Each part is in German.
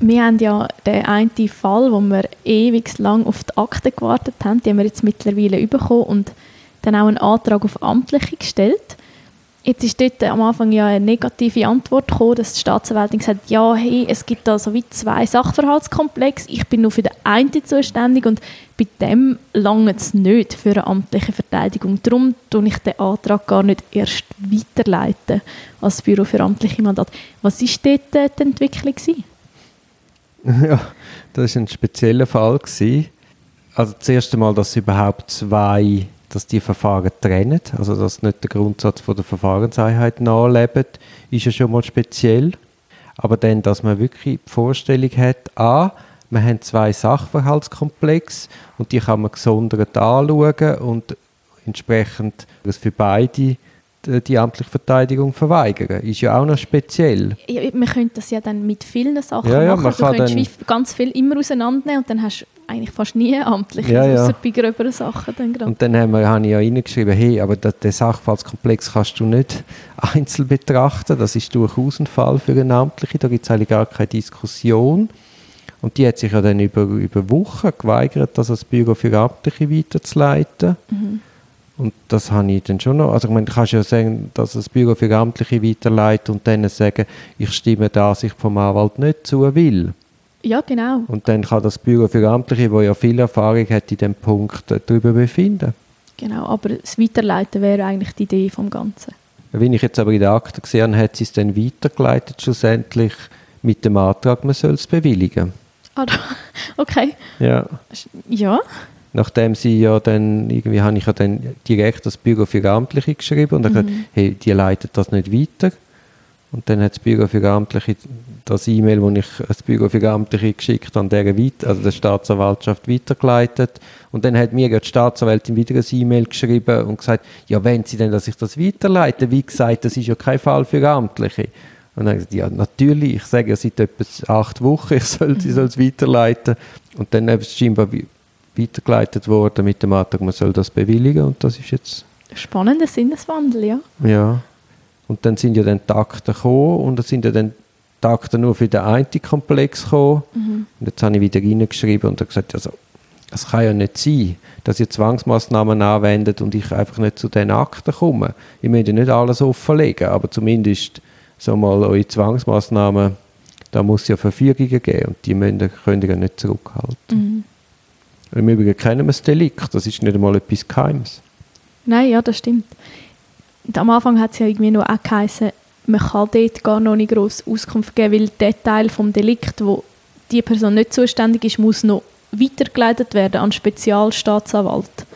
wir haben ja den einen Fall, wo wir ewig lang auf die Akte gewartet haben, die haben wir jetzt mittlerweile bekommen und dann auch einen Antrag auf Amtliche gestellt. Jetzt ist dort am Anfang ja eine negative Antwort gekommen, dass die Staatsanwältin gesagt hat, ja, hey, es gibt da so wie zwei Sachverhaltskomplexe, ich bin nur für den einen zuständig und bei dem lange es nicht für eine amtliche Verteidigung. Darum tue ich den Antrag gar nicht erst weiterleiten als Büro für amtliche Mandate. Was war dort die Entwicklung? Gewesen? Ja, das war ein spezieller Fall. Gewesen. Also das erste Mal, dass überhaupt zwei, dass die Verfahren trennen, also dass nicht der Grundsatz von der Verfahrenseinheit nachlebt, ist ja schon mal speziell. Aber dann, dass man wirklich die Vorstellung hat, a, wir haben zwei Sachverhaltskomplexe und die kann man gesondert anschauen und entsprechend das für beide die, die amtliche Verteidigung verweigern. Ist ja auch noch speziell. Ja, man könnte das ja dann mit vielen Sachen Ja, ja, machen. man du könntest ganz viel immer auseinandernehmen und dann hast du eigentlich fast nie amtliche, Ja, ja. außer bei gröberen Sachen dann. Und dann haben wir, habe ich ja reingeschrieben, hey, aber das, den Sachverhaltskomplex kannst du nicht einzeln betrachten. Das ist durchaus ein Fall für eine Amtliche. Da gibt es eigentlich gar keine Diskussion. Und die hat sich ja dann über, über Wochen geweigert, das als Büro für Amtliche weiterzuleiten. Und das habe ich dann schon noch. Also, ich meine, du kannst ja sagen, dass das Büro für Amtliche weiterleitet und dann sagen, ich stimme der Ansicht vom Anwalt nicht zu, will. Ja, genau. Und dann kann das Büro für Amtliche, das ja viel Erfahrung hat in diesem Punkt, darüber befinden. genau. Aber das Weiterleiten wäre eigentlich die Idee vom Ganzen. Wenn ich jetzt aber in der Akte gesehen habe, hat sie es dann weitergeleitet, schlussendlich mit dem Antrag, man soll es bewilligen. Ah, da- okay. Ja. Ja. Nachdem sie ja dann, irgendwie habe ich ja dann direkt das Büro für Amtliche geschrieben und dann gesagt, hey, die leitet das nicht weiter. Und dann hat das Büro für Amtliche das E-Mail, das ich das Büro für Amtliche geschickt habe, der weit, also der Staatsanwaltschaft weitergeleitet. Und dann hat mir ja die Staatsanwältin wieder ein E-Mail geschrieben und gesagt, ja, wenn sie denn, dass ich das weiterleite, wie gesagt, das ist ja kein Fall für Amtliche. Und dann habe ich gesagt, ja, natürlich, ich sage ja seit etwa acht Wochen, ich soll, sie soll es weiterleiten. Und dann es scheinbar weitergeleitet worden mit dem Antrag, man soll das bewilligen und das ist jetzt Spannender Sinneswandel, ja. ja. Und dann sind ja dann die Akten gekommen und dann sind ja dann die Akten nur für den einen Komplex gekommen. Und jetzt habe ich wieder reingeschrieben und habe gesagt, also, es kann ja nicht sein, dass ihr Zwangsmaßnahmen anwendet und ich einfach nicht zu den Akten komme. Ich möchte ja nicht alles offenlegen, aber zumindest so mal eure Zwangsmaßnahmen, da muss es ja Verfügungen geben und die müssen, könnt ihr ja nicht zurückhalten. Im Übrigen kennen wir das Delikt, das ist nicht einmal etwas Geheimes. Nein, ja, das stimmt. Und am Anfang hat es ja irgendwie noch auch geheißen, man kann dort gar noch nicht grosse Auskunft geben, weil der Teil vom Delikt, wo die Person nicht zuständig ist, muss noch weitergeleitet werden an Spezialstaatsanwalt.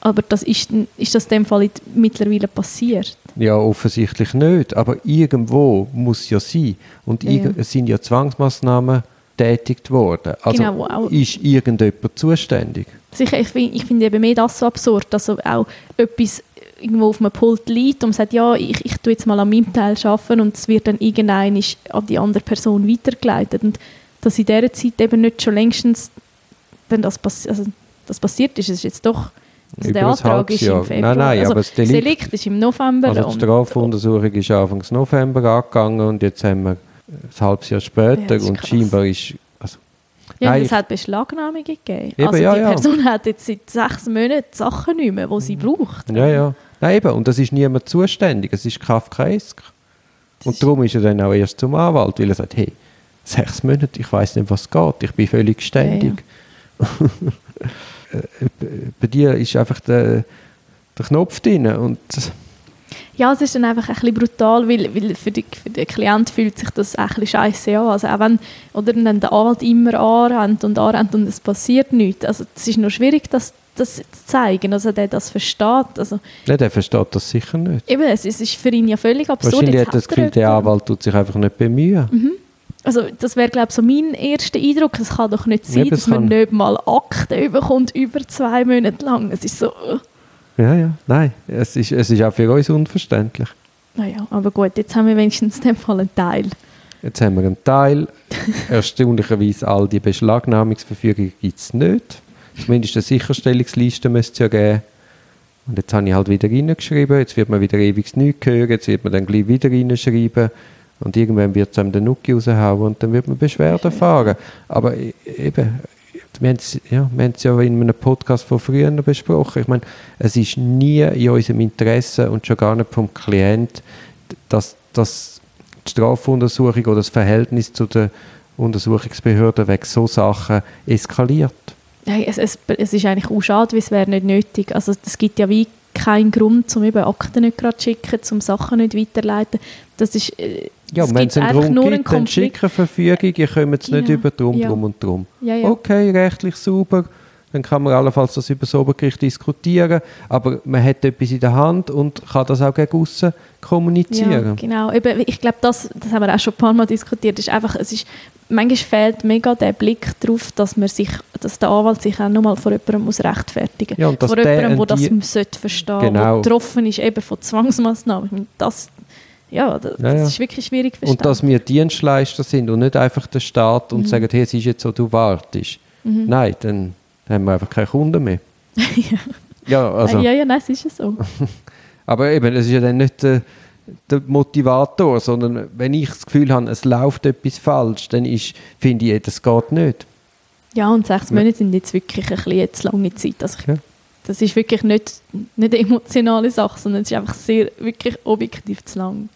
Aber das ist, ist das in dem Fall mittlerweile passiert? Ja, offensichtlich nicht. Aber irgendwo muss ja sein. Und Ja, sind ja Zwangsmaßnahmen tätigt worden. Also Genau, auch- ist irgendjemand zuständig? Sicher, ich finde ich find eben mehr das so absurd, dass auch etwas irgendwo auf einem Pult liegt und sagt, ja, ich, ich tue jetzt mal an meinem Teil arbeiten und es wird dann irgendein an die andere Person weitergeleitet. Und dass in dieser Zeit eben nicht schon längstens dann das, passi also, das passiert ist, es ist jetzt doch, also der Antrag ist im Februar. Nein, nein, also, aber das Delikt- Delikt ist im November. Also die Strafuntersuchung ist Anfang November angegangen und jetzt haben wir ein halbes Jahr Ja, später ist und krass. scheinbar ist... Also, Ja, Nein, es hat Beschlagnahmungen gegeben. Eben, also ja, die ja. Person hat jetzt seit sechs Monaten die Sachen nicht mehr, die sie braucht. ja, ja. Nein, eben. Und das ist niemand zuständig. Es ist kafkaesk. Und darum ist er dann auch erst zum Anwalt, weil er sagt, hey, sechs Monate, ich weiß nicht, was geht. Ich bin völlig ständig. Äh, Bei dir ist einfach der, der Knopf drin und Ja, es ist dann einfach ein bisschen brutal, weil, weil für, die, für den Klient fühlt sich das ein bisschen scheiße an. Also auch wenn oder dann der Anwalt immer anrennt und anrennt und es passiert nichts. Also es ist noch schwierig, das, das zu zeigen, also der das versteht. Also Nein, der versteht das sicher nicht. eben, es, ist für ihn ja völlig absurd. Wahrscheinlich hat das Gefühl, der. Anwalt tut sich einfach nicht bemühen. Also das wäre glaube ich so mein erster Eindruck. Es kann doch nicht sein, Eben, dass man nicht mal Akten bekommt über zwei Monate lang. Es ist so... Ja, ja, nein, es ist, es ist auch für uns unverständlich. Naja, aber gut, jetzt haben wir wenigstens in dem Fall einen Teil. Jetzt haben wir einen Teil. Erstaunlicherweise all die Beschlagnahmungsverfügungen gibt es nicht. Zumindest eine Sicherstellungsliste müsste es ja geben. Und jetzt habe ich halt wieder reingeschrieben. Jetzt wird man wieder ewig nichts hören. Jetzt wird man dann gleich wieder reinschreiben. Und irgendwann wird es einem den Nuki raushauen und dann wird man Beschwerden fahren. Aber e- eben, wir haben es ja, ja in einem Podcast von früher besprochen. Ich meine, es ist nie in unserem Interesse und schon gar nicht vom Klient, dass, dass die Strafuntersuchung oder das Verhältnis zu der Untersuchungsbehörde wegen so Sachen eskaliert. Nein, es, es, es ist eigentlich auch schade, weil es wäre nicht nötig. Also es gibt ja wie keinen Grund, um eben Akten nicht gerade zu schicken, um Sachen nicht weiterzuleiten. Das ist, äh, Ja, es wenn gibt es einen Grund nur einen gibt, dann schicken Verfügung, ihr kommt es nicht Ja, über drum, ja. drum und drum. Ja, ja. Okay, rechtlich sauber, dann kann man allenfalls das über das Obergericht diskutieren, aber man hat etwas in der Hand und kann das auch gegen aussen Ja, kommunizieren. genau. Eben, ich glaube, das, das haben wir auch schon ein paar Mal diskutiert. Ist einfach, es ist, manchmal fehlt mega der Blick darauf, dass, man sich, dass der Anwalt sich auch nochmal vor jemandem muss rechtfertigen muss. Ja, vor jemandem, der das die- sollte verstehen Genau. der betroffen ist eben von Zwangsmaßnahmen. Meine, Das, ja, das, Ja, ja. ist wirklich schwierig zu Und dass wir Dienstleister sind und nicht einfach der Staat Mhm. und sagen, hey, es ist jetzt so, du wartest. Nein, dann haben wir einfach keine Kunden mehr. ja, also, ja, ja, nein, es ist ja so. aber eben, es ist ja dann nicht der, der Motivator, sondern wenn ich das Gefühl habe, es läuft etwas falsch, dann ist, finde ich, das geht nicht. Ja, und sechs Ja. Monate sind jetzt wirklich ein bisschen zu lange Zeit. Also ich, Ja. Das ist wirklich nicht, nicht eine emotionale Sache, sondern es ist einfach sehr, wirklich objektiv zu lang.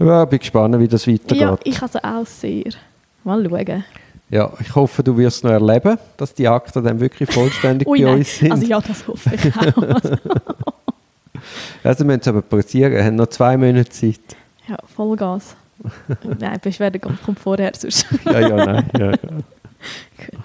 Ja, bin gespannt, wie das weitergeht. Ja, ich also auch sehr. Mal schauen. Ja, ich hoffe, du wirst noch erleben, dass die Akten dann wirklich vollständig Ui, bei uns sind. Also ja, das hoffe ich auch. Also, Also müssen es aber pressieren, wir haben noch zwei Monate Zeit. ja, Vollgas. nein, Beschwerde kommt vorher sonst. Ja, ja, nein. Ja, ja. Gut.